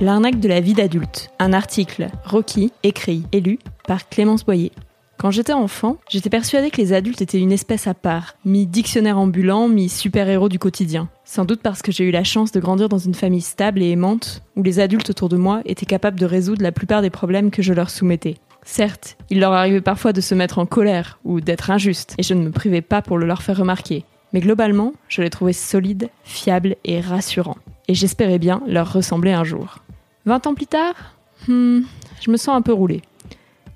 L'arnaque de la vie d'adulte. Un article Rocky, écrit et lu par Clémence Boyer. Quand j'étais enfant, j'étais persuadée que les adultes étaient une espèce à part, mi-dictionnaire ambulant, mi-super-héros du quotidien. Sans doute parce que j'ai eu la chance de grandir dans une famille stable et aimante, où les adultes autour de moi étaient capables de résoudre la plupart des problèmes que je leur soumettais. Certes, il leur arrivait parfois de se mettre en colère ou d'être injustes, et je ne me privais pas pour le leur faire remarquer. Mais globalement, je les trouvais solides, fiables et rassurants. Et j'espérais bien leur ressembler un jour. 20 ans plus tard, hmm, je me sens un peu roulée.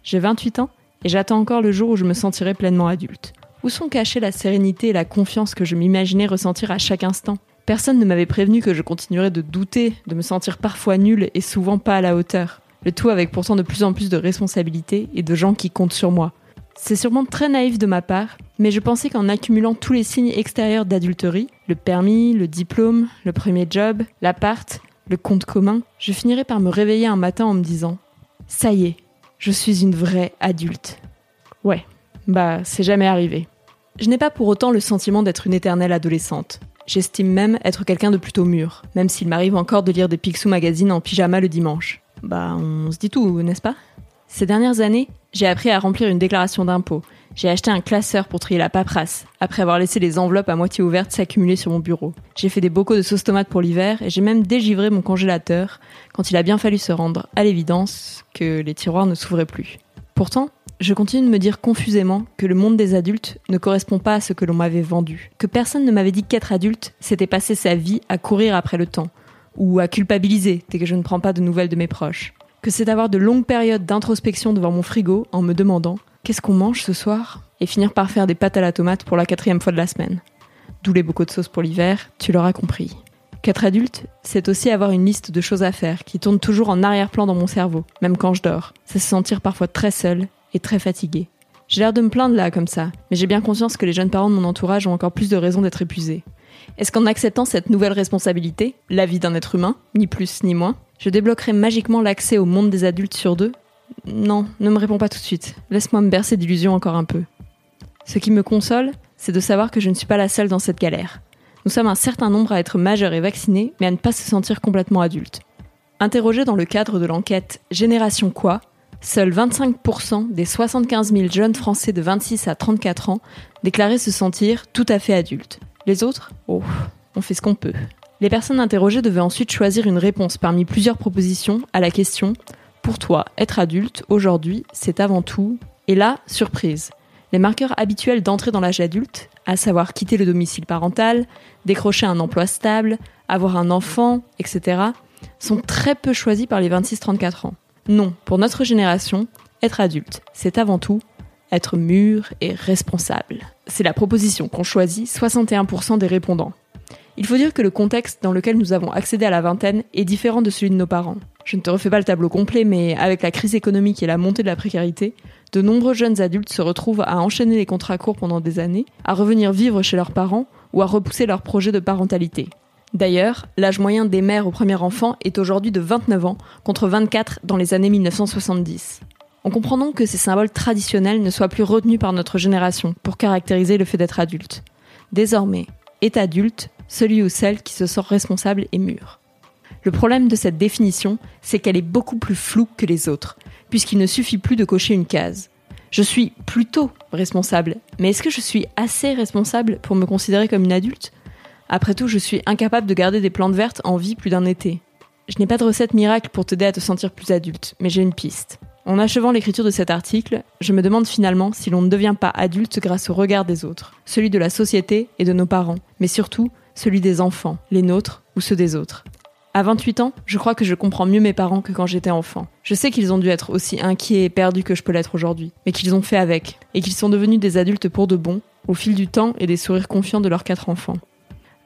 J'ai 28 ans et j'attends encore le jour où je me sentirai pleinement adulte. Où sont cachées la sérénité et la confiance que je m'imaginais ressentir à chaque instant? Personne ne m'avait prévenu que je continuerais de douter, de me sentir parfois nulle et souvent pas à la hauteur. Le tout avec pourtant de plus en plus de responsabilités et de gens qui comptent sur moi. C'est sûrement très naïf de ma part, mais je pensais qu'en accumulant tous les signes extérieurs d'adulterie, le permis, le diplôme, le premier job, l'appart, le compte commun, je finirais par me réveiller un matin en me disant ⁇ ça y est, je suis une vraie adulte ⁇ Ouais, bah c'est jamais arrivé. Je n'ai pas pour autant le sentiment d'être une éternelle adolescente. J'estime même être quelqu'un de plutôt mûr, même s'il m'arrive encore de lire des Picsou magazines en pyjama le dimanche. Bah on se dit tout, n'est-ce pas? Ces dernières années, j'ai appris à remplir une déclaration d'impôt, j'ai acheté un classeur pour trier la paperasse, après avoir laissé les enveloppes à moitié ouvertes s'accumuler sur mon bureau. J'ai fait des bocaux de sauce tomate pour l'hiver et j'ai même dégivré mon congélateur quand il a bien fallu se rendre à l'évidence que les tiroirs ne s'ouvraient plus. Pourtant, je continue de me dire confusément que le monde des adultes ne correspond pas à ce que l'on m'avait vendu, que personne ne m'avait dit qu'être adulte, c'était passer sa vie à courir après le temps, ou à culpabiliser dès que je ne prends pas de nouvelles de mes proches, c'est d'avoir de longues périodes d'introspection devant mon frigo en me demandant qu'est-ce qu'on mange ce soir Et finir par faire des pâtes à la tomate pour la quatrième fois de la semaine. D'où les bocaux de sauce pour l'hiver, tu l'auras compris. Qu'être adulte, c'est aussi avoir une liste de choses à faire qui tourne toujours en arrière-plan dans mon cerveau, même quand je dors. C'est se sentir parfois très seul et très fatigué. J'ai l'air de me plaindre là comme ça, mais j'ai bien conscience que les jeunes parents de mon entourage ont encore plus de raisons d'être épuisés. Est-ce qu'en acceptant cette nouvelle responsabilité, la vie d'un être humain, ni plus ni moins, je débloquerai magiquement l'accès au monde des adultes sur deux non, ne me réponds pas tout de suite. Laisse-moi me bercer d'illusions encore un peu. Ce qui me console, c'est de savoir que je ne suis pas la seule dans cette galère. Nous sommes un certain nombre à être majeurs et vaccinés, mais à ne pas se sentir complètement adultes. Interrogé dans le cadre de l'enquête Génération quoi seuls 25% des 75 000 jeunes Français de 26 à 34 ans déclaraient se sentir tout à fait adultes. Les autres Oh, on fait ce qu'on peut. Les personnes interrogées devaient ensuite choisir une réponse parmi plusieurs propositions à la question pour toi, être adulte, aujourd'hui, c'est avant tout, et là, surprise, les marqueurs habituels d'entrée dans l'âge adulte, à savoir quitter le domicile parental, décrocher un emploi stable, avoir un enfant, etc., sont très peu choisis par les 26-34 ans. Non, pour notre génération, être adulte, c'est avant tout être mûr et responsable. C'est la proposition qu'ont choisi 61% des répondants. Il faut dire que le contexte dans lequel nous avons accédé à la vingtaine est différent de celui de nos parents. Je ne te refais pas le tableau complet, mais avec la crise économique et la montée de la précarité, de nombreux jeunes adultes se retrouvent à enchaîner les contrats courts pendant des années, à revenir vivre chez leurs parents ou à repousser leur projet de parentalité. D'ailleurs, l'âge moyen des mères au premier enfant est aujourd'hui de 29 ans, contre 24 dans les années 1970. On comprend donc que ces symboles traditionnels ne soient plus retenus par notre génération pour caractériser le fait d'être adulte. Désormais, est adulte celui ou celle qui se sent responsable et mûr. Le problème de cette définition, c'est qu'elle est beaucoup plus floue que les autres, puisqu'il ne suffit plus de cocher une case. Je suis plutôt responsable, mais est-ce que je suis assez responsable pour me considérer comme une adulte? Après tout, je suis incapable de garder des plantes vertes en vie plus d'un été. Je n'ai pas de recette miracle pour t'aider à te sentir plus adulte, mais j'ai une piste. En achevant l'écriture de cet article, je me demande finalement si l'on ne devient pas adulte grâce au regard des autres, celui de la société et de nos parents, mais surtout celui des enfants, les nôtres ou ceux des autres. À 28 ans, je crois que je comprends mieux mes parents que quand j'étais enfant. Je sais qu'ils ont dû être aussi inquiets et perdus que je peux l'être aujourd'hui, mais qu'ils ont fait avec, et qu'ils sont devenus des adultes pour de bon, au fil du temps et des sourires confiants de leurs quatre enfants.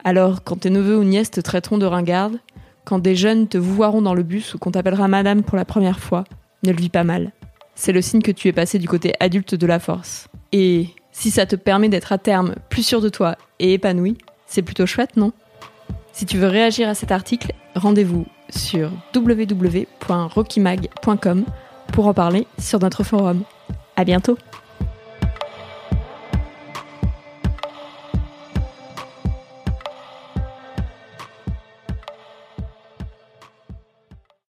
Alors, quand tes neveux ou nièces te traiteront de ringarde, quand des jeunes te vouvoiront dans le bus ou qu'on t'appellera madame pour la première fois, ne le vis pas mal. C'est le signe que tu es passé du côté adulte de la force. Et si ça te permet d'être à terme plus sûr de toi et épanoui, c'est plutôt chouette, non? Si tu veux réagir à cet article, rendez-vous sur www.rockymag.com pour en parler sur notre forum. À bientôt